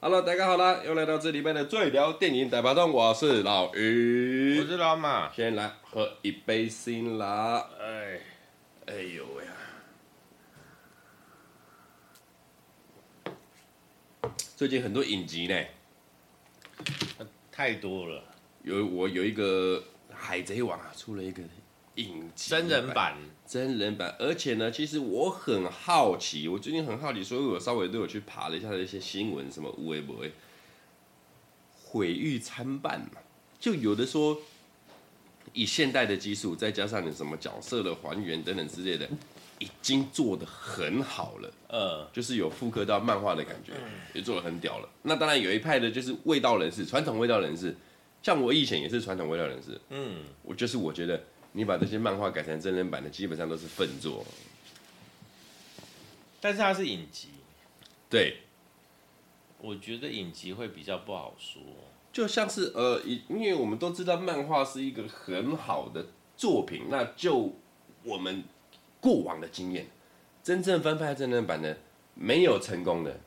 Hello，大家好啦，又来到这里面的最聊电影大巴中，我是老于，我是老马，先来喝一杯辛辣。哎，哎呦喂呀！最近很多影集呢，太多了。有我有一个海贼王啊，出了一个影集。真人版，真人版，而且呢，其实我很好奇，我最近很好奇，所以我稍微都有去爬了一下的一些新闻，什么无为不为，毁誉参半嘛，就有的说以现代的技术，再加上你什么角色的还原等等之类的，已经做的很好了，呃，就是有复刻到漫画的感觉，也做的很屌了。那当然有一派的就是味道人士，传统味道人士，像我以前也是传统味道人士，嗯，我就是我觉得。你把这些漫画改成真人版的，基本上都是粪作。但是它是影集，对，我觉得影集会比较不好说。就像是呃，因为我们都知道漫画是一个很好的作品，那就我们过往的经验，真正翻拍真人版的没有成功的。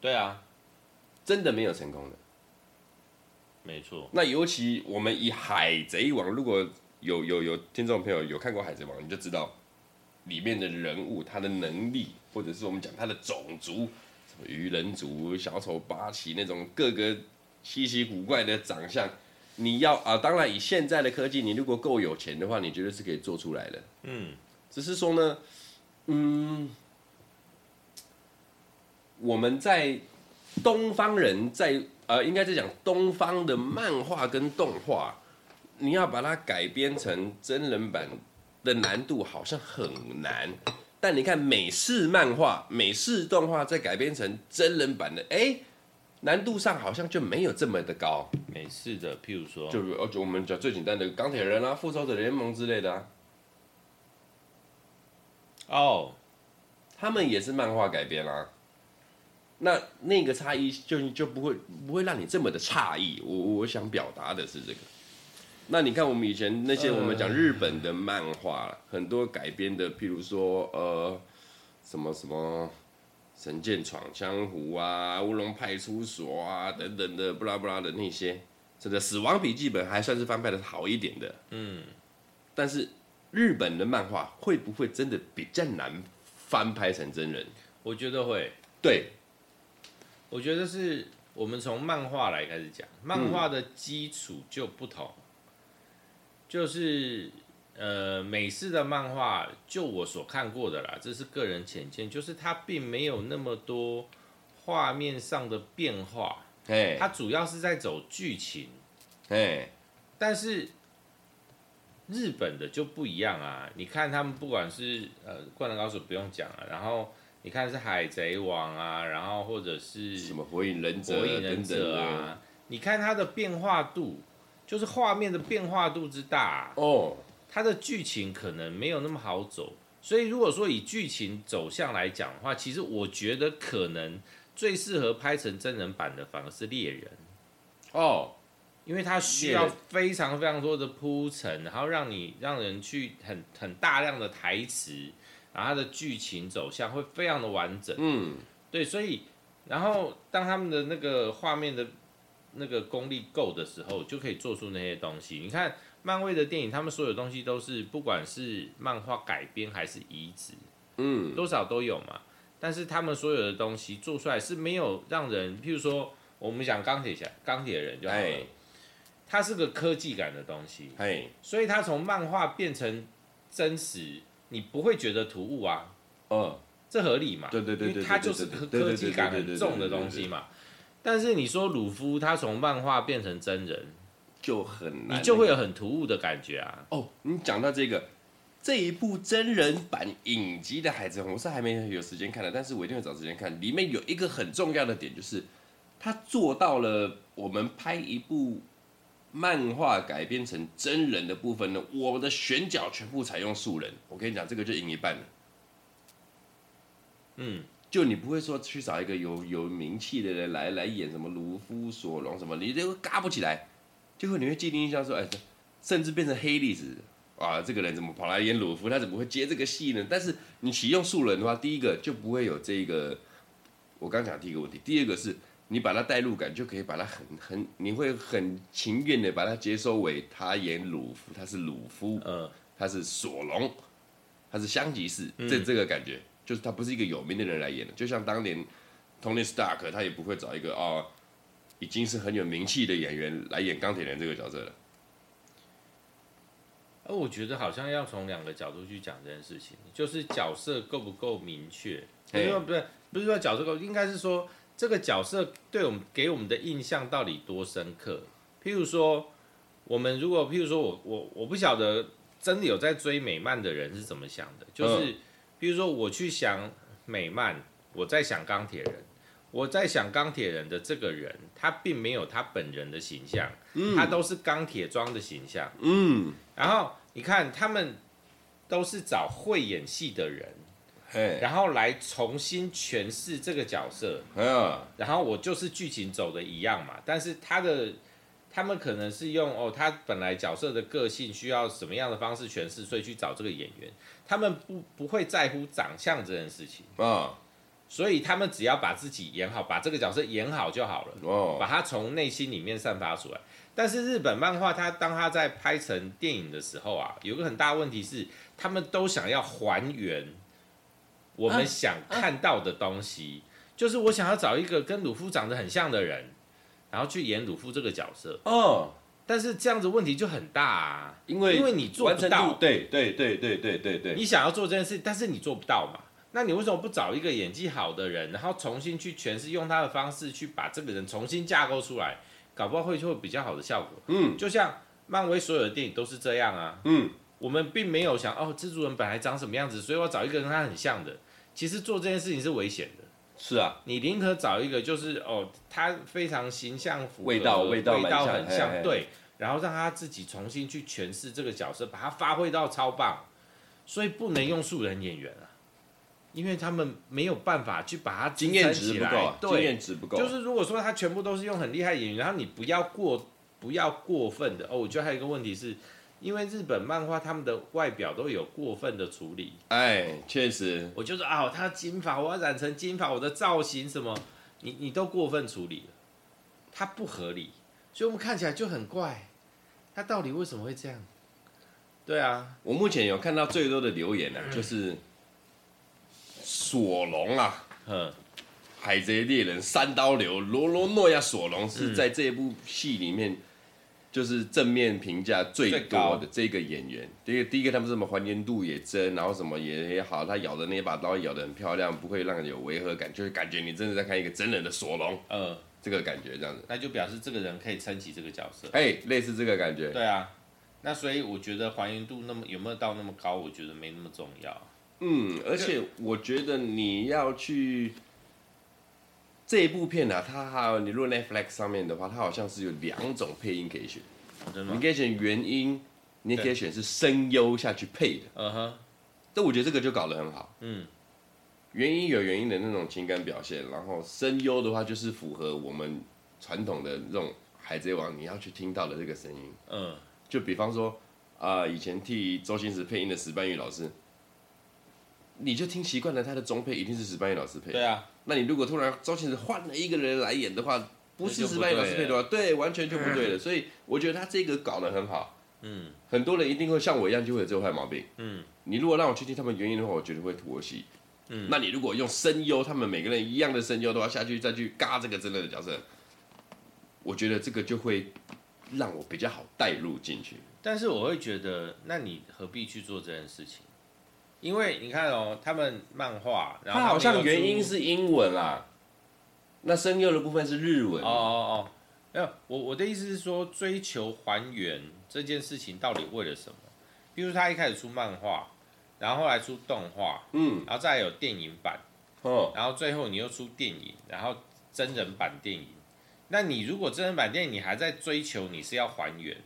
对啊，真的没有成功的，没错。那尤其我们以海贼王，如果有有有听众朋友有看过《海贼王》，你就知道里面的人物他的能力，或者是我们讲他的种族，什么鱼人族、小丑八旗那种各个稀奇古怪的长相，你要啊，当然以现在的科技，你如果够有钱的话，你绝对是可以做出来的。嗯，只是说呢，嗯，我们在东方人在呃，应该在讲东方的漫画跟动画。你要把它改编成真人版的难度好像很难，但你看美式漫画、美式动画再改编成真人版的，哎、欸，难度上好像就没有这么的高。美式的，譬如说，就而且我们讲最简单的钢铁人啊、复仇者联盟之类的啊，哦，oh. 他们也是漫画改编啊。那那个差异就就不会不会让你这么的诧异。我我想表达的是这个。那你看，我们以前那些我们讲日本的漫画，很多改编的，譬如说呃，什么什么神剑闯江湖啊、乌龙派出所啊等等的，不拉不拉的那些，真的死亡笔记本还算是翻拍的好一点的。嗯，但是日本的漫画会不会真的比较难翻拍成真人？我觉得会。对，我觉得是我们从漫画来开始讲，漫画的基础就不同。就是呃，美式的漫画，就我所看过的啦，这是个人浅见，就是它并没有那么多画面上的变化，哎，它主要是在走剧情，哎，但是日本的就不一样啊，你看他们不管是呃，灌篮高手不用讲了，然后你看是海贼王啊，然后或者是什么火影忍者、火影忍者啊，你看它的变化度。就是画面的变化度之大哦，oh. 它的剧情可能没有那么好走，所以如果说以剧情走向来讲的话，其实我觉得可能最适合拍成真人版的反而是猎人哦，oh. 因为它需要非常非常多的铺陈，然后让你让人去很很大量的台词，然后它的剧情走向会非常的完整，嗯，对，所以然后当他们的那个画面的。那个功力够的时候，就可以做出那些东西。你看漫威的电影，他们所有东西都是不管是漫画改编还是移植，嗯，多少都有嘛。但是他们所有的东西做出来是没有让人，譬如说我们讲钢铁侠、钢铁人就好了，它是个科技感的东西，嘿，所以它从漫画变成真实，你不会觉得突兀啊，哦，这合理嘛？对对对，因为它就是科科技感很重的东西嘛。但是你说鲁夫他从漫画变成真人就很难，你就会有很突兀的感觉啊。哦，你讲到这个这一部真人版影集的《海贼王》，我是还没有时间看的，但是我一定会找时间看。里面有一个很重要的点，就是他做到了我们拍一部漫画改编成真人的部分呢，我们的选角全部采用素人。我跟你讲，这个就赢一半了。嗯。就你不会说去找一个有有名气的人来来演什么卢夫、索隆什么，你这个嘎不起来，最后你会既定印象说，哎，甚至变成黑历史。啊，这个人怎么跑来演鲁夫？他怎么会接这个戏呢？但是你启用素人的话，第一个就不会有这个。我刚讲第一个问题，第二个是你把他代入感，就可以把他很很，你会很情愿的把他接收为他演鲁夫，他是鲁夫，嗯，他是索隆，他是香吉士，这这个感觉就是他不是一个有名的人来演的，就像当年 Tony Stark，他也不会找一个哦，已经是很有名气的演员来演钢铁人这个角色了。而我觉得好像要从两个角度去讲这件事情，就是角色够不够明确？因为不是不是说角色够，应该是说这个角色对我们给我们的印象到底多深刻？譬如说，我们如果譬如说我我我不晓得真的有在追美漫的人是怎么想的，就是譬如说我去想美漫，我在想钢铁人。我在想钢铁人的这个人，他并没有他本人的形象，嗯、他都是钢铁装的形象。嗯，然后你看他们都是找会演戏的人，嘿然后来重新诠释这个角色。嗯、然后我就是剧情走的一样嘛，但是他的他们可能是用哦，他本来角色的个性需要什么样的方式诠释，所以去找这个演员。他们不不会在乎长相这件事情嗯。所以他们只要把自己演好，把这个角色演好就好了。哦，把它从内心里面散发出来。但是日本漫画，它当它在拍成电影的时候啊，有个很大问题是，他们都想要还原我们想看到的东西。就是我想要找一个跟鲁夫长得很像的人，然后去演鲁夫这个角色。哦，但是这样子问题就很大啊，因为因为你做不到。对对对对对对对。你想要做这件事，但是你做不到嘛。那你为什么不找一个演技好的人，然后重新去诠释，用他的方式去把这个人重新架构出来，搞不好会就会比较好的效果。嗯，就像漫威所有的电影都是这样啊。嗯，我们并没有想哦，蜘蛛人本来长什么样子，所以我找一个跟他很像的。其实做这件事情是危险的。是啊，你宁可找一个就是哦，他非常形象符合，味道味道味道很像，嘿嘿对，然后让他自己重新去诠释这个角色，把它发挥到超棒。所以不能用素人演员啊。因为他们没有办法去把它经验值不够，对，经验值不够。就是如果说他全部都是用很厉害演员，然后你不要过不要过分的哦。我觉得还有一个问题是，因为日本漫画他们的外表都有过分的处理。哎，确实，我就说啊，他金发，我要染成金发，我的造型什么，你你都过分处理了，它不合理，所以我们看起来就很怪。他到底为什么会这样？对啊，我目前有看到最多的留言呢、啊，就是。索隆啊，嗯，海贼猎人三刀流罗罗诺亚索隆是在这部戏里面，就是正面评价最多的这个演员。第一个，第一个他们什么还原度也真，然后什么也也好，他咬的那把刀咬得很漂亮，不会让人有违和感，就是感觉你真的在看一个真人的索隆，嗯，这个感觉这样子，那就表示这个人可以撑起这个角色，哎，类似这个感觉。对啊，那所以我觉得还原度那么有没有到那么高，我觉得没那么重要。嗯，而且我觉得你要去这一部片啊，它还有你如果 Netflix 上面的话，它好像是有两种配音可以选，你可以选原音，你也可以选是声优下去配的。嗯哼，但我觉得这个就搞得很好。嗯，原音有原音的那种情感表现，然后声优的话就是符合我们传统的这种海贼王你要去听到的这个声音。嗯，就比方说啊、呃，以前替周星驰配音的石斑鱼老师。你就听习惯了，他的中配一定是石斑鱼老师配。对啊，那你如果突然周星驰换了一个人来演的话，不是石斑鱼老师配的话，对，完全就不对了。所以我觉得他这个搞得很好。嗯，很多人一定会像我一样，就会有这个坏毛病。嗯，你如果让我去听他们原因的话，我绝对会妥协。嗯，那你如果用声优，他们每个人一样的声优的话，下去再去嘎这个真的的角色，我觉得这个就会让我比较好带入进去。但是我会觉得，那你何必去做这件事情？因为你看哦，他们漫画，然后他好像原因是英文啦，那声优的部分是日文。哦哦哦，没有，我我的意思是说，追求还原这件事情到底为了什么？比如他一开始出漫画，然后后来出动画，嗯，然后再有电影版，哦，然后最后你又出电影，然后真人版电影。那你如果真人版电影你还在追求你是要还原，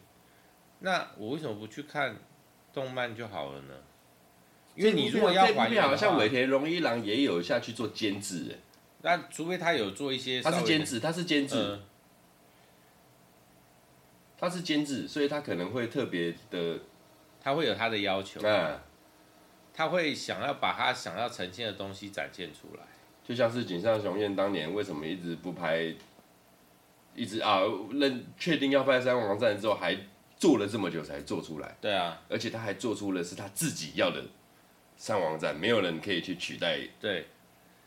那我为什么不去看动漫就好了呢？因为你如果要还原，好像尾田荣一郎也有下去做监制，那除非他有做一些，他是监制，他是监制，呃、他是监制，所以他可能会特别的，他会有他的要求，嗯，他会想要把他想要呈现的东西展现出来，就像是井上雄彦当年为什么一直不拍，一直啊认确定要拍《三王战》之后还做了这么久才做出来，对啊，而且他还做出了是他自己要的。上网站没有人可以去取代对。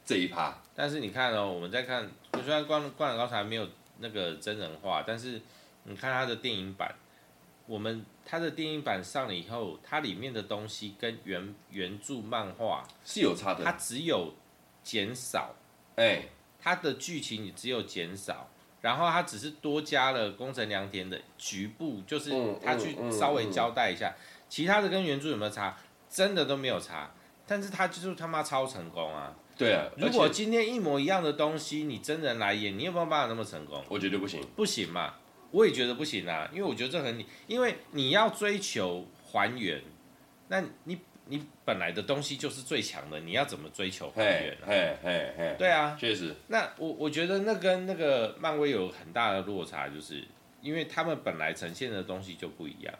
这一趴，但是你看哦，我们在看，虽然《灌灌篮高手》还没有那个真人化，但是你看它的电影版，我们它的电影版上了以后，它里面的东西跟原原著漫画是有差的，它只有减少，哎，它的剧情也只有减少，然后它只是多加了宫城良田的局部，就是他去稍微交代一下，其他的跟原著有没有差？真的都没有差，但是他就是他妈超成功啊！对啊，如果今天一模一样的东西，你真人来演，你有没有办法那么成功？我觉得不行，不行嘛！我也觉得不行啊，因为我觉得这很，因为你要追求还原，那你你本来的东西就是最强的，你要怎么追求还原呢？嘿嘿嘿，对啊，确实。那我我觉得那跟那个漫威有很大的落差，就是因为他们本来呈现的东西就不一样。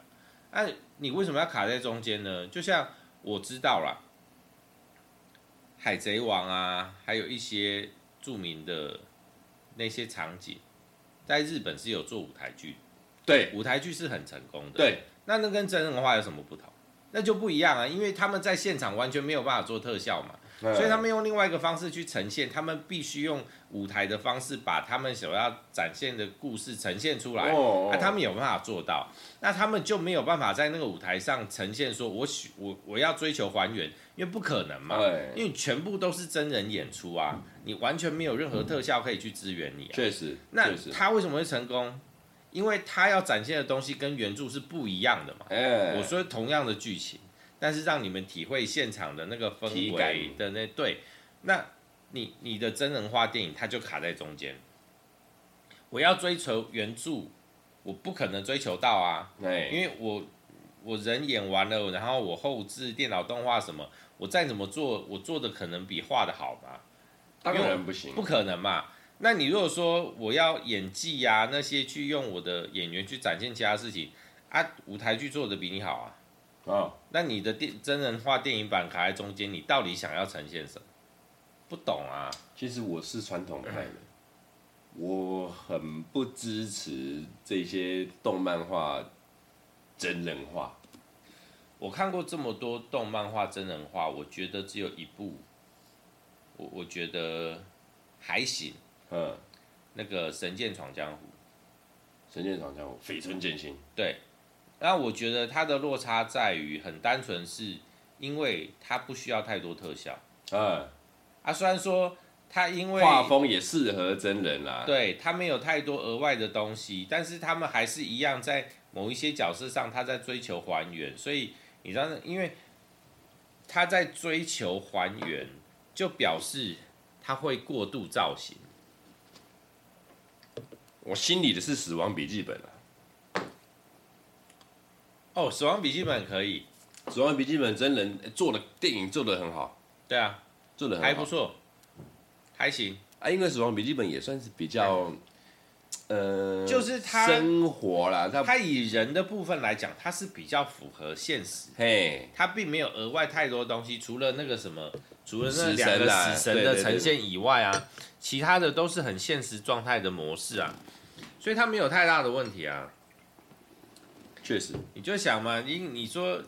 那你为什么要卡在中间呢？就像。我知道了，海贼王啊，还有一些著名的那些场景，在日本是有做舞台剧，对，舞台剧是很成功的，对。那那跟真人化有什么不同？那就不一样啊，因为他们在现场完全没有办法做特效嘛。所以他们用另外一个方式去呈现，他们必须用舞台的方式把他们所要展现的故事呈现出来。那他们有办法做到，那他们就没有办法在那个舞台上呈现说，我许我我要追求还原，因为不可能嘛，因为全部都是真人演出啊，你完全没有任何特效可以去支援你。啊确实，那他为什么会成功？因为他要展现的东西跟原著是不一样的嘛。我说同样的剧情。但是让你们体会现场的那个氛围的那对，那你你的真人化电影它就卡在中间。我要追求原著，我不可能追求到啊，对因为我我人演完了，然后我后置电脑动画什么，我再怎么做，我做的可能比画的好吗？当然不行，不可能嘛。那你如果说我要演技呀、啊，那些去用我的演员去展现其他事情啊，舞台剧做的比你好啊。哦，那你的电真人化电影版卡在中间，你到底想要呈现什么？不懂啊。其实我是传统派的，我很不支持这些动漫画真人化。我看过这么多动漫画真人化，我觉得只有一部，我我觉得还行。嗯，那个《神剑闯江湖》，《神剑闯江湖》，绯村剑心，对。那我觉得它的落差在于很单纯，是因为它不需要太多特效。嗯，啊，虽然说它因为画风也适合真人啦，对，它没有太多额外的东西，但是他们还是一样在某一些角色上，他在追求还原。所以你知道，因为他在追求还原，就表示他会过度造型。我心里的是《死亡笔记本》啊。哦，死亡笔记本可以，死亡笔记本真人做的电影做的很好，对啊，做的还不错，还行。啊。因为死亡笔记本也算是比较，呃，就是他生活啦，他他以人的部分来讲，它是比较符合现实，嘿，他并没有额外太多东西，除了那个什么，除了那两个死神的呈现以外啊，其他的都是很现实状态的模式啊，所以他没有太大的问题啊。确实，你就想嘛，你你说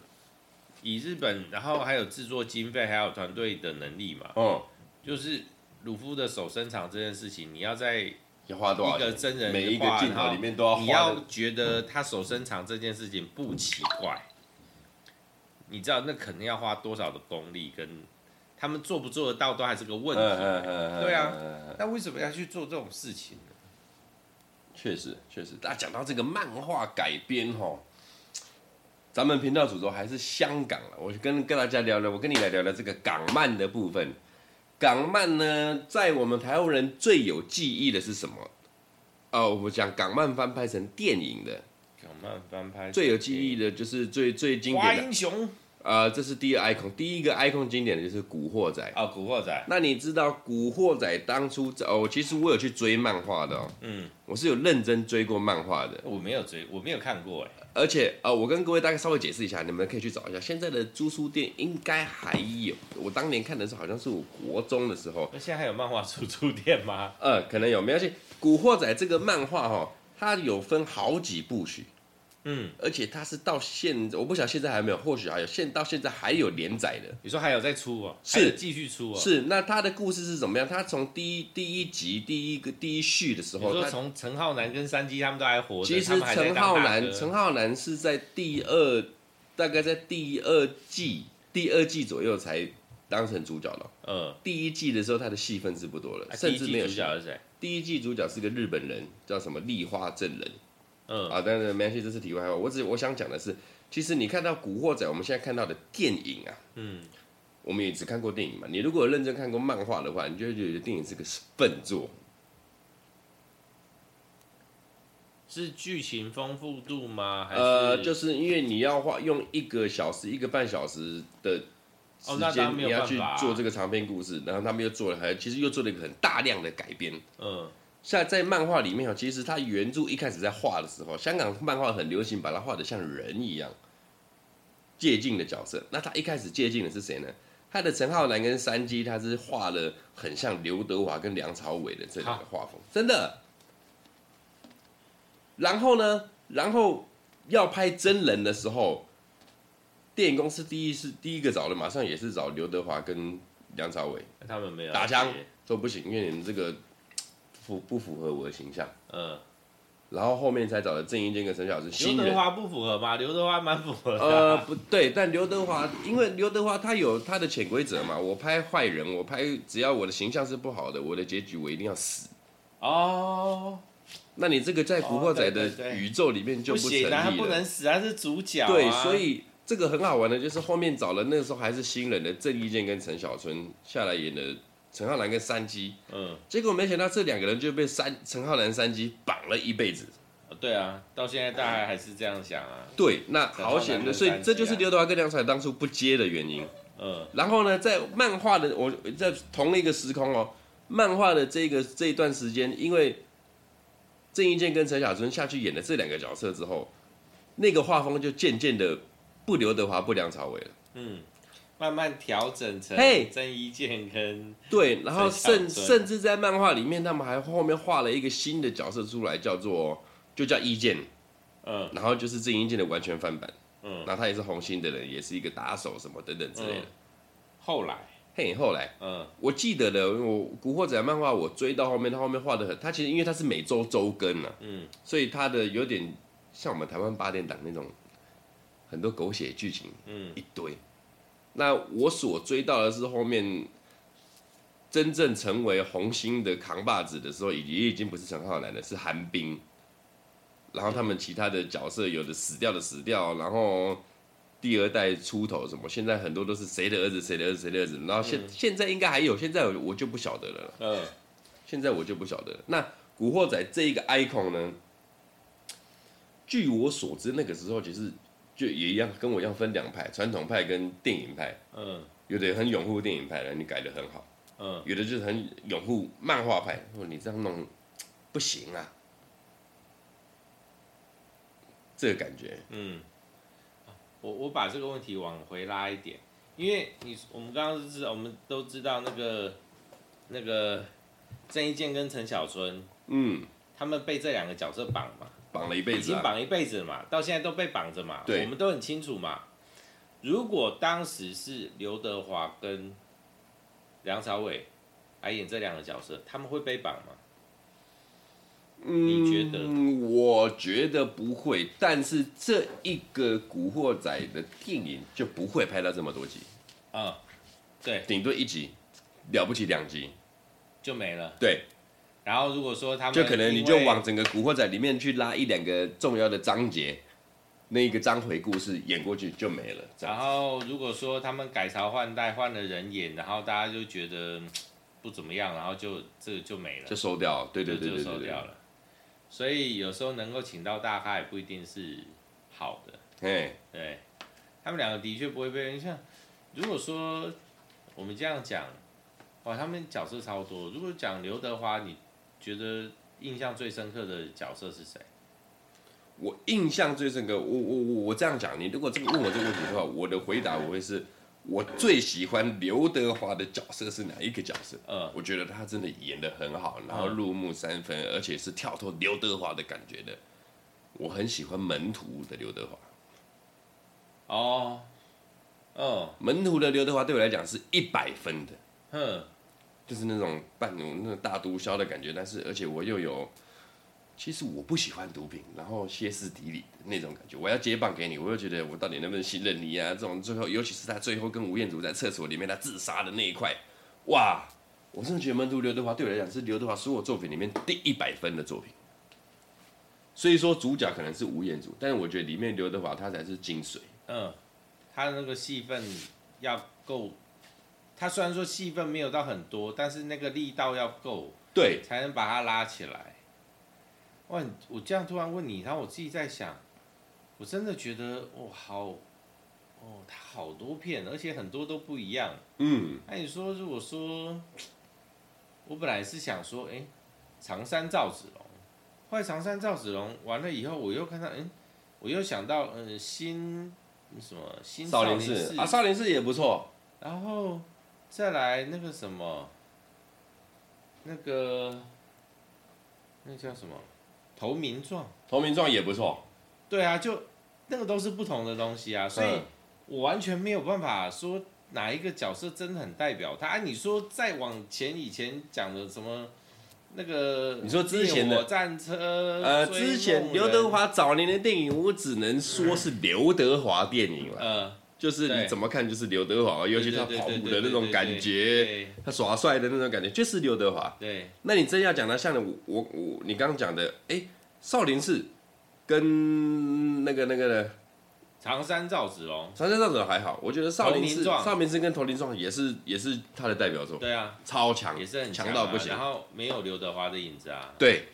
以日本，然后还有制作经费，还有团队的能力嘛，嗯，就是鲁夫的手伸长这件事情，你要在要花多少？一个真人每一个镜头里面都要，你要觉得他手伸长这件事情不奇怪，你知道那肯定要花多少的功力，跟他们做不做得到都还是个问题，对啊，那为什么要去做这种事情呢？确实，确实，大家讲到这个漫画改编吼，咱们频道主轴还是香港了。我跟跟大家聊聊，我跟你来聊聊这个港漫的部分。港漫呢，在我们台湾人最有记忆的是什么？哦，我讲港漫翻拍成电影的。港漫翻拍最有记忆的就是最最经典的。华英雄。呃，这是第二 icon，第一个 icon 经典的就是《古惑仔》哦，《古惑仔》。那你知道《古惑仔》当初哦，其实我有去追漫画的哦，嗯，我是有认真追过漫画的。我没有追，我没有看过哎。而且呃，我跟各位大概稍微解释一下，你们可以去找一下，现在的租书店应该还有。我当年看的时候，好像是我国中的时候。那现在还有漫画租书店吗？呃，可能有，没关系。《古惑仔》这个漫画哈、哦，它有分好几部曲。嗯，而且它是到现，我不晓得现在还有没有，或许还有，现到现在还有连载的。你说还有在出哦？是继续出哦？是，那他的故事是怎么样？他从第一第一集第一个第一序的时候，你说从陈浩南跟山鸡他们都还活着，其实陈浩南陈浩南是在第二，大概在第二季第二季左右才当成主角了。嗯，第一季的时候他的戏份是不多了，啊、甚至没有。主角是谁？第一季主角是个日本人，叫什么立花正人。嗯啊，但是没关系，这是题外话。我只我想讲的是，其实你看到《古惑仔》，我们现在看到的电影啊，嗯，我们也只看过电影嘛。你如果认真看过漫画的话，你就会觉得电影是个笨作。是剧情丰富度吗？还是呃，就是因为你要花用一个小时、一个半小时的时间，哦、你要去做这个长篇故事，然后他们又做了，还其实又做了一个很大量的改编，嗯。像在漫画里面，其实他原著一开始在画的时候，香港漫画很流行把它画的像人一样，借镜的角色。那他一开始借镜的是谁呢？他的陈浩南跟山鸡，他是画了很像刘德华跟梁朝伟的这两个画风，真的。然后呢，然后要拍真人的时候，电影公司第一是第一个找的，马上也是找刘德华跟梁朝伟，他们没有打枪说不行，因为你们这个。符不符合我的形象？嗯，然后后面才找了郑伊健跟陈小春。刘德华不符合吗？刘德华蛮符合的。呃，不对，但刘德华因为刘德华他有他的潜规则嘛，我拍坏人，我拍只要我的形象是不好的，我的结局我一定要死。哦，那你这个在古惑仔的宇宙里面就不成立了。他不能死，他是主角啊。对，所以这个很好玩的，就是后面找了那个时候还是新人的郑伊健跟陈小春下来演的。陈浩南跟山鸡，嗯，结果没想到这两个人就被山陈浩南、山鸡绑了一辈子。对啊，到现在大家还是这样想啊。对，那好险的，所以这就是刘德华跟梁朝伟当初不接的原因。嗯，然后呢，在漫画的我在同一个时空哦，漫画的这个这一段时间，因为郑伊健跟陈小春下去演了这两个角色之后，那个画风就渐渐的不刘德华不梁朝伟了。嗯。慢慢调整成郑伊健跟对，然后甚甚至在漫画里面，他们还后面画了一个新的角色出来，叫做就叫伊健，嗯，然后就是郑伊健的完全翻版，嗯，然后他也是红星的人，也是一个打手什么等等之类的。嗯、后来，嘿，后来，嗯，我记得的，我古惑仔漫画我追到后面，他后面画的很，他其实因为他是每周周更啊，嗯，所以他的有点像我们台湾八点档那种很多狗血剧情，嗯，一堆。那我所追到的是后面真正成为红星的扛把子的时候，也也已经不是陈浩南了，是韩冰。然后他们其他的角色有的死掉的死掉，然后第二代出头什么，现在很多都是谁的儿子谁的儿子谁的儿子。然后现现在应该还有，现在我就不晓得了。嗯，现在我就不晓得了。那古惑仔这一个 icon 呢？据我所知，那个时候其实。就也一样，跟我一样分两派，传统派跟电影派。嗯，有的很拥护电影派的，你改的很好。嗯，有的就是很拥护漫画派，说你这样弄不行啊。这个感觉。嗯，我我把这个问题往回拉一点，因为你我们刚刚是知道，我们都知道那个那个郑伊健跟陈小春，嗯，他们被这两个角色绑嘛。绑了一辈子，啊，已经绑一辈子了嘛，到现在都被绑着嘛，对，我们都很清楚嘛。如果当时是刘德华跟梁朝伟来演这两个角色，他们会被绑吗？嗯，你觉得？我觉得不会，但是这一个古惑仔的电影就不会拍到这么多集。啊，对，顶多一集，了不起两集就没了。对。然后如果说他们就可能你就往整个古惑仔里面去拉一两个重要的章节，那一个章回故事演过去就没了。然后如果说他们改朝换代换了人演，然后大家就觉得不怎么样，然后就这个就没了，就收掉对。对对对对，就收掉了。所以有时候能够请到大咖也不一定是好的。哎，对。他们两个的确不会被人像。如果说我们这样讲，哇，他们角色超多。如果讲刘德华，你觉得印象最深刻的角色是谁？我印象最深刻，我我我我这样讲，你如果这个问我这个问题的话，我的回答我会是，我最喜欢刘德华的角色是哪一个角色？嗯，我觉得他真的演的很好，然后入木三分，而且是跳脱刘德华的感觉的。我很喜欢门徒的刘德华。哦，哦，门徒的刘德华对我来讲是一百分的，哼，就是那种半那种大毒枭的感觉，但是而且我又有，其实我不喜欢毒品，然后歇斯底里的那种感觉，我要接棒给你，我又觉得我到底能不能信任你啊？这种最后，尤其是他最后跟吴彦祖在厕所里面他自杀的那一块，哇，我真的觉得门徒刘德华对我来讲是刘德华所有作品里面第一百分的作品。所以说主角可能是吴彦祖，但是我觉得里面刘德华他才是精髓。嗯，他的那个戏份要够，他虽然说戏份没有到很多，但是那个力道要够，对，才能把他拉起来。哇，我这样突然问你，然后我自己在想，我真的觉得哇，好，哦，他好多片，而且很多都不一样。嗯，那你说如果说，我本来是想说，哎、欸，长山赵子龙，后来长山赵子龙完了以后，我又看到，嗯、欸，我又想到，嗯、呃，新。什么新少林寺啊？少林寺也不错。然后再来那个什么，那个那叫什么？投名状。投名状也不错。对啊，就那个都是不同的东西啊，所以我完全没有办法说哪一个角色真的很代表他。啊，你说再往前以前讲的什么？那个你说之前的战车，呃，之前刘德华早年的电影，我只能说是刘德华电影了。嗯，就是你怎么看就是刘德华，尤其他跑步的那种感觉，他耍帅的那种感觉，就是刘德华。对，那你真要讲他像我我我，你刚刚讲的，哎，少林寺跟那个那个的。长山赵子龙，长山赵子龙还好，我觉得少林寺、少林寺跟投林状也是也是他的代表作。对啊，超强，也是很强到不行。然后没有刘德华的影子啊。对，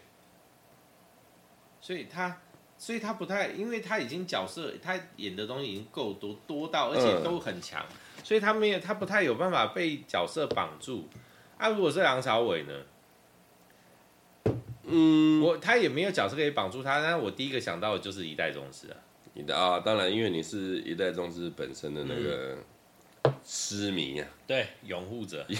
所以他，所以他不太，因为他已经角色，他演的东西已经够多，多到而且都很强，嗯、所以他没有，他不太有办法被角色绑住。啊，如果是梁朝伟呢？嗯，我他也没有角色可以绑住他，但是我第一个想到的就是一代宗师啊。你的啊，当然，因为你是一代宗师本身的那个痴迷啊，对，拥护者。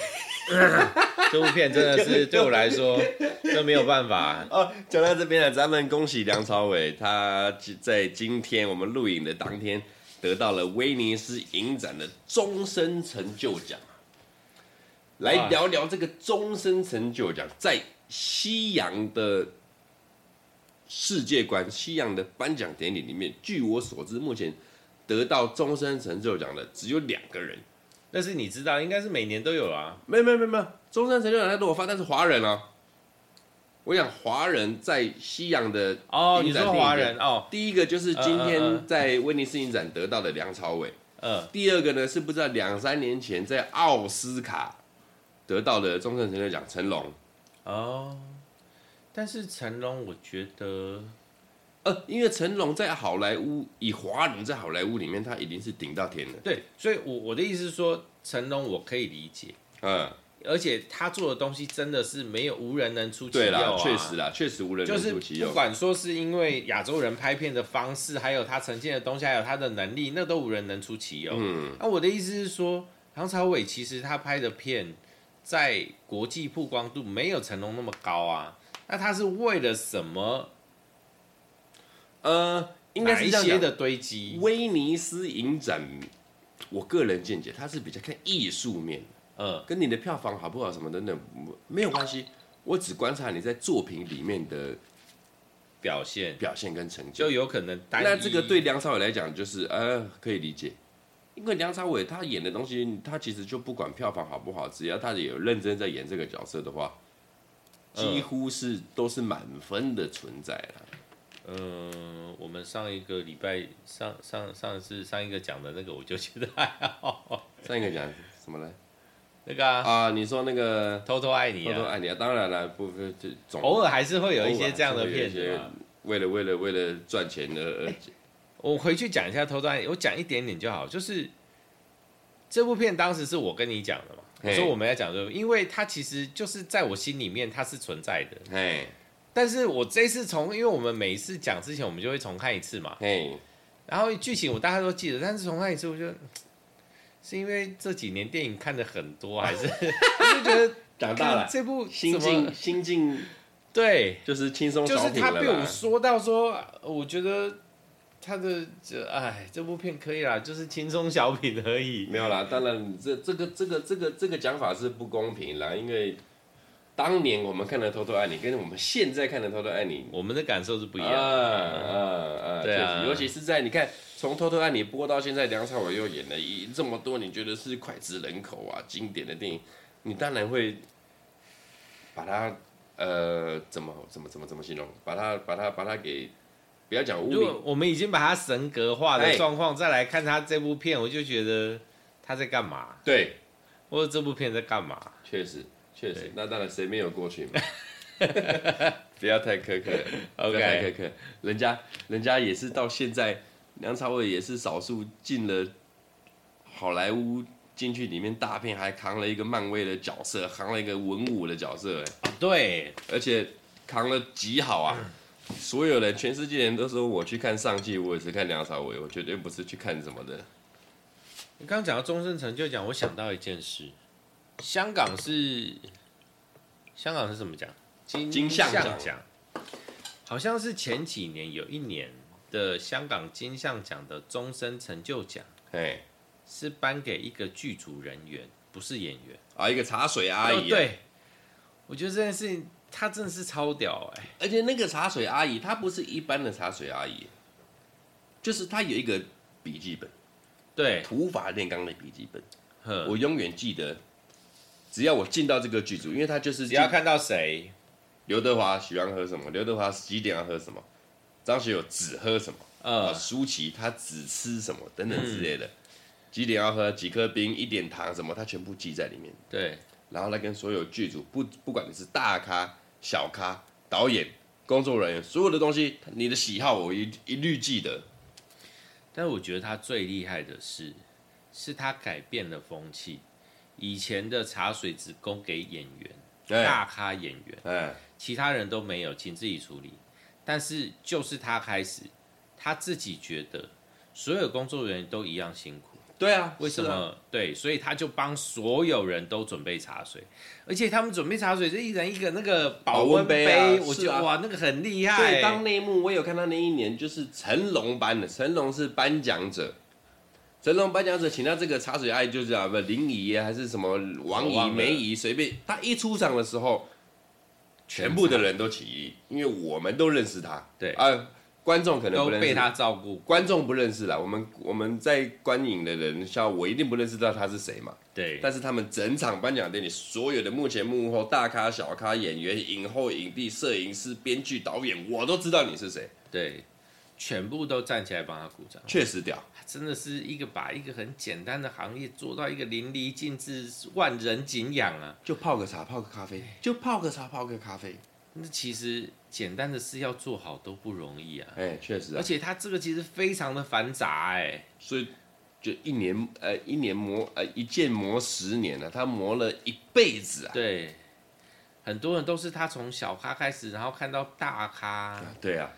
这部片真的是对我来说，这没有办法。哦，讲到这边了，咱们恭喜梁朝伟，他在今天我们录影的当天，得到了威尼斯影展的终身成就奖。来聊聊这个终身成就奖，在西洋的。世界观西洋的颁奖典礼里面，据我所知，目前得到终身成就奖的只有两个人。但是你知道，应该是每年都有啊。没有没有没有没有，中山成就奖他都有发，但是华人啊。我想华人在西洋的哦，你说华人哦，第一个就是今天在威尼斯影展得到的梁朝伟。嗯。第二个呢是不知道两三年前在奥斯卡得到的终身成就奖成龙。哦。但是成龙，我觉得，呃，因为成龙在好莱坞，以华人在好莱坞里面，他已经是顶到天了。对，所以我，我我的意思是说，成龙我可以理解，嗯，而且他做的东西真的是没有无人能出其右啊，确实啦，确实无人能出其右。就是不管说是因为亚洲人拍片的方式，还有他呈现的东西，还有他的能力，那都无人能出其右。嗯，那我的意思是说，梁朝伟其实他拍的片，在国际曝光度没有成龙那么高啊。那他是为了什么？呃，应该是这样一些的堆积。威尼斯影展，我个人见解，他是比较看艺术面，嗯，跟你的票房好不好什么等等没有关系。我只观察你在作品里面的表现、表现跟成就，就有可能。那这个对梁朝伟来讲，就是呃，可以理解，因为梁朝伟他演的东西，他其实就不管票房好不好，只要他有认真在演这个角色的话。几乎是都是满分的存在了。嗯，我们上一个礼拜上上上次上一个讲的那个，我就觉得还好。上一个讲什么呢？那个啊，啊，你说那个偷偷爱你，偷偷爱你啊！当然了，不不就总偶尔还是会有一些这样的片子。为了为了为了赚钱而而我回去讲一下偷偷爱你，我讲一点点就好。就是这部片当时是我跟你讲的嘛，我说我们要讲这部，因为它其实就是在我心里面它是存在的。嘿，但是我这次从，因为我们每一次讲之前，我们就会重看一次嘛。嘿，然后剧情我大概都记得，但是重看一次，我觉得是因为这几年电影看的很多，还是 就觉得长大了，这部心境心境。对，就是轻松，就是他被我说到说，我觉得他的这哎，这部片可以啦，就是轻松小品而已。没有啦，当然这这个这个这个这个讲法是不公平啦，因为当年我们看的《偷偷爱你》跟我们现在看的《偷偷爱你》，我们的感受是不一样的。嗯嗯嗯，对啊，尤其是在你看从《偷偷爱你》播到现在，梁朝伟又演了一这么多，你觉得是脍炙人口啊，经典的电影，你当然会把它。呃，怎么怎么怎么怎么形容？把它把它把它给，不要讲污名。我们已经把它神格化的状况，再来看他这部片，我就觉得他在干嘛？对，或者这部片在干嘛？确实确实，那当然谁没有过去嘛？不要太苛刻，OK，不要太苛刻。人家人家也是到现在，梁朝伟也是少数进了好莱坞。进去里面大片还扛了一个漫威的角色，扛了一个文武的角色，哎，对，而且扛了极好啊！所有人，全世界人都说我去看上季，我也是看梁朝伟，我绝对不是去看什么的。你刚刚讲到终身成就奖，我想到一件事，香港是香港是怎么讲？金金像奖，好像是前几年有一年的香港金像奖的终身成就奖，哎。是颁给一个剧组人员，不是演员啊，一个茶水阿姨、啊。对，我觉得这件事情她真的是超屌哎、欸！而且那个茶水阿姨，她不是一般的茶水阿姨，就是她有一个笔记本，对，土法炼钢的笔记本。我永远记得，只要我进到这个剧组，因为他就是只要看到谁，刘德华喜欢喝什么，刘德华几点要喝什么，张学友只喝什么，呃，舒淇他只吃什么等等之类的。嗯几点要喝几颗冰，一点糖什么，他全部记在里面。对，然后来跟所有剧组，不不管你是大咖、小咖、导演、工作人员，所有的东西，你的喜好我一一律记得。但是我觉得他最厉害的是，是他改变了风气。以前的茶水只供给演员、欸、大咖演员，欸、其他人都没有，请自己处理。但是就是他开始，他自己觉得所有工作人员都一样辛苦。对啊，为什么？啊、对，所以他就帮所有人都准备茶水，而且他们准备茶水是一人一个那个保温杯，杯啊、我觉得、啊、哇，那个很厉害。所以当内幕，我有看到那一年就是成龙颁的，成龙是颁奖者，成龙颁奖者请到这个茶水阿姨就是啊，不林姨还是什么王姨、梅姨，随便他一出场的时候，全部的人都起立，因为我们都认识他。对啊。观众可能都被他照顾。观众不认识啦，我们我们在观影的人，像我一定不认识到他是谁嘛。对。但是他们整场颁奖典礼，所有的幕前幕后大咖小咖演员、影后影帝、摄影师、编剧、导演，我都知道你是谁。对，全部都站起来帮他鼓掌。确实屌，真的是一个把一个很简单的行业做到一个淋漓尽致、万人景仰啊！就泡个茶，泡个咖啡，就泡个茶，泡个咖啡。那其实简单的事要做好都不容易啊！哎，确实，而且他这个其实非常的繁杂哎，所以就一年呃一年磨呃一剑磨十年了，他磨了一辈子啊！对，很多人都是他从小咖开始，然后看到大咖，对啊，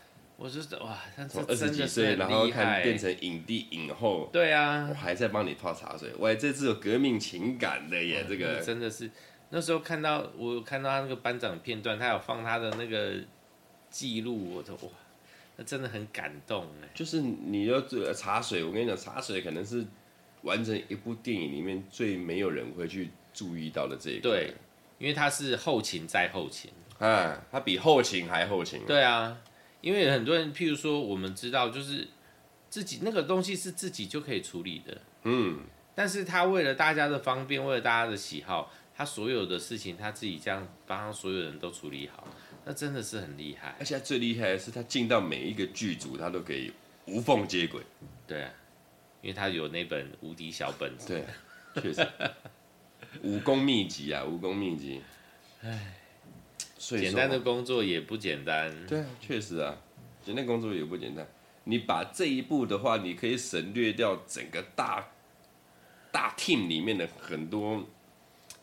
我就哇，他从二十几岁然后看变成影帝影后，对啊，我还在帮你泡茶水，喂，这次有革命情感的耶，这个真的是。那时候看到我看到他那个颁奖片段，他有放他的那个记录，我都哇，那真的很感动哎。就是你要做茶水，我跟你讲，茶水可能是完成一部电影里面最没有人会去注意到的这一个。对，因为他是后勤再后勤，啊，他比后勤还后勤。对啊，因为很多人，譬如说我们知道，就是自己那个东西是自己就可以处理的，嗯，但是他为了大家的方便，为了大家的喜好。他所有的事情，他自己这样帮所有人都处理好，那真的是很厉害。而且最厉害的是，他进到每一个剧组，他都可以无缝接轨。对啊，因为他有那本无敌小本子。对，确实。武功秘籍啊，武功秘籍。唉，简单的工作也不简单。对啊，确实啊，简单工作也不简单。你把这一步的话，你可以省略掉整个大大 team 里面的很多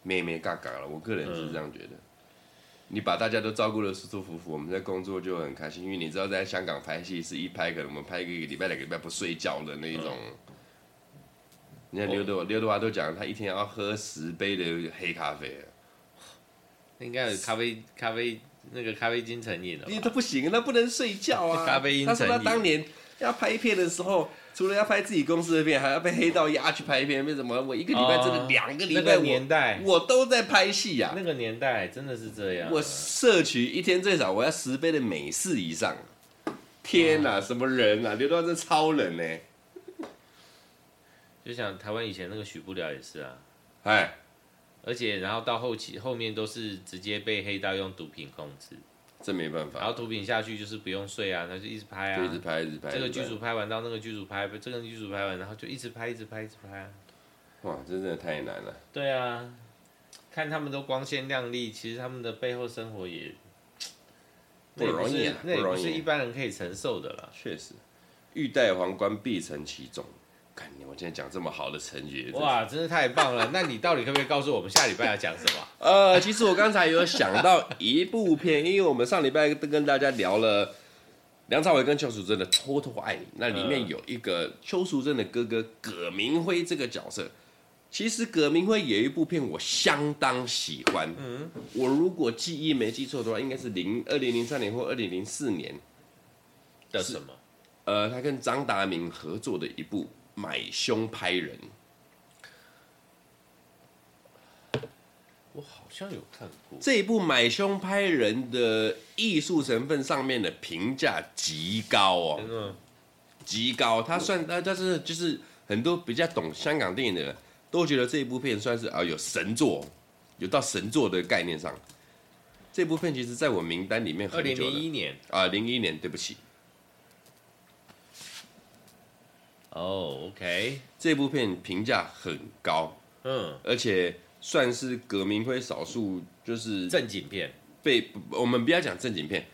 咩咩嘎嘎了。我个人是这样觉得。嗯、你把大家都照顾的舒舒服服，我们在工作就很开心。因为你知道，在香港拍戏是一拍，可能我们拍一个礼拜、两个礼拜不睡觉的那种。你看刘德刘德华都讲，他一天要喝十杯的黑咖啡。应该有咖啡咖啡。那个咖啡因成瘾了，你都不行，他不能睡觉啊！咖啡因成瘾。他说他当年要拍片的时候，除了要拍自己公司的片，还要被黑道压去拍片。为什么？我一个礼拜真的两个礼拜，那个年代我都在拍戏呀。那个年代真的是这样。我摄取一天最少我要十杯的美式以上。天哪，什么人啊？刘德华是超人呢。就像台湾以前那个许不了也是啊，哎。而且，然后到后期后面都是直接被黑道用毒品控制，这没办法。然后毒品下去就是不用睡啊，他就一直拍啊，一直拍，一直拍。这个剧组拍完到那个剧组拍，这个剧组拍完，然后就一直拍，一直拍，一直拍啊。哇，这真的太难了。对啊，看他们都光鲜亮丽，其实他们的背后生活也不容易啊，那也不是一般人可以承受的了。确实，欲戴皇冠必承其重。我今天讲这么好的成语，哇，真是太棒了！那你到底可不可以告诉我们下礼拜要讲什么？呃，其实我刚才有想到一部片，因为我们上礼拜都跟大家聊了梁朝伟跟邱淑贞的《偷偷爱你》，那里面有一个邱淑贞的哥哥葛明辉这个角色。其实葛明辉有一部片我相当喜欢，嗯，我如果记忆没记错的话，应该是零二零零三年或二零零四年的什么？呃，他跟张达明合作的一部。买凶拍人，我好像有看过这一部《买凶拍人》的艺术成分上面的评价极高哦，嗯、极高。他算他但是就是很多比较懂香港电影的人都觉得这一部片算是啊有神作，有到神作的概念上。这部片其实在我名单里面很久了，二零零一年啊，零一年，对不起。哦、oh，OK，这部片评价很高，嗯，而且算是葛明辉少数就是正经片，被我们不要讲正经片，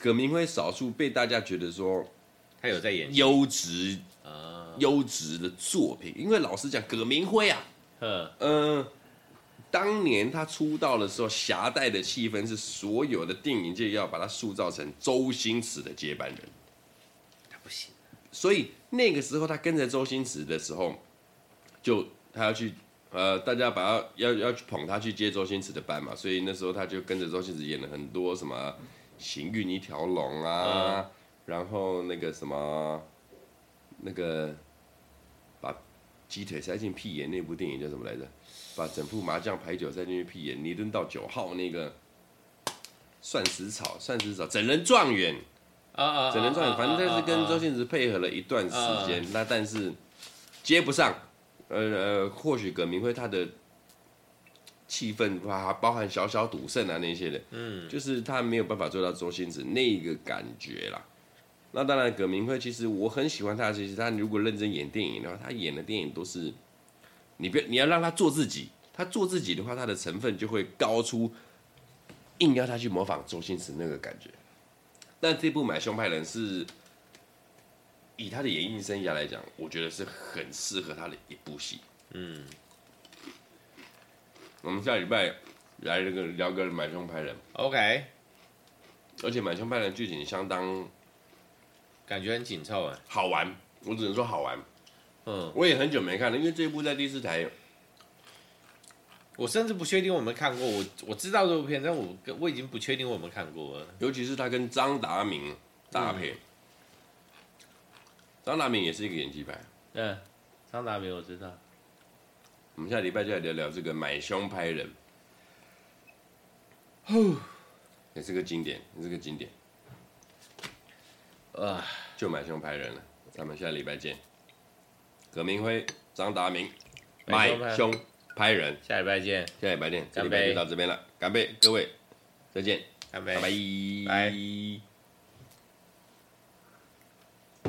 葛明辉少数被大家觉得说他有在演优质啊。优质的作品，因为老实讲，葛明辉啊，嗯嗯，当年他出道的时候，狭带的气氛是所有的电影界要把他塑造成周星驰的接班人。所以那个时候，他跟着周星驰的时候，就他要去，呃，大家把他要要去捧他去接周星驰的班嘛。所以那时候他就跟着周星驰演了很多什么《行运一条龙》啊，然后那个什么那个把鸡腿塞进屁眼那部电影叫什么来着？把整副麻将牌九塞进去屁眼，尼敦道九号那个算死草，算死草，整人状元。啊啊！整人传，反正他是跟周星驰配合了一段时间，那但是接不上。呃呃，或许葛明辉他的气氛哇，包含小小赌圣啊那些的，嗯，就是他没有办法做到周星驰那个感觉啦。那当然，葛明辉其实我很喜欢他，其实他如果认真演电影的话，他演的电影都是你别你要让他做自己，他做自己的话，他的成分就会高出硬要他去模仿周星驰那个感觉。但这部《买凶派人》是以他的演艺生涯来讲，我觉得是很适合他的一部戏。嗯，我们下礼拜来这个聊个《买凶派人》。OK。而且《买凶派人》剧情相当，感觉很紧凑啊，好玩。我只能说好玩。嗯，我也很久没看了，因为这一部在第四台。我甚至不确定我们看过，我我知道这部片，但我我已经不确定我们看过了。尤其是他跟张达明搭配，张达明也是一个演技派。嗯，张达明我知道。我们下礼拜就来聊聊这个买凶拍人。呼，也是个经典，也是个经典。啊，就买凶拍人了。咱们下礼拜见。葛明辉、张达明，买凶。拍人，下礼拜见。下礼拜见，这礼拜就到这边了。干杯，各位，再见，干杯，拜拜。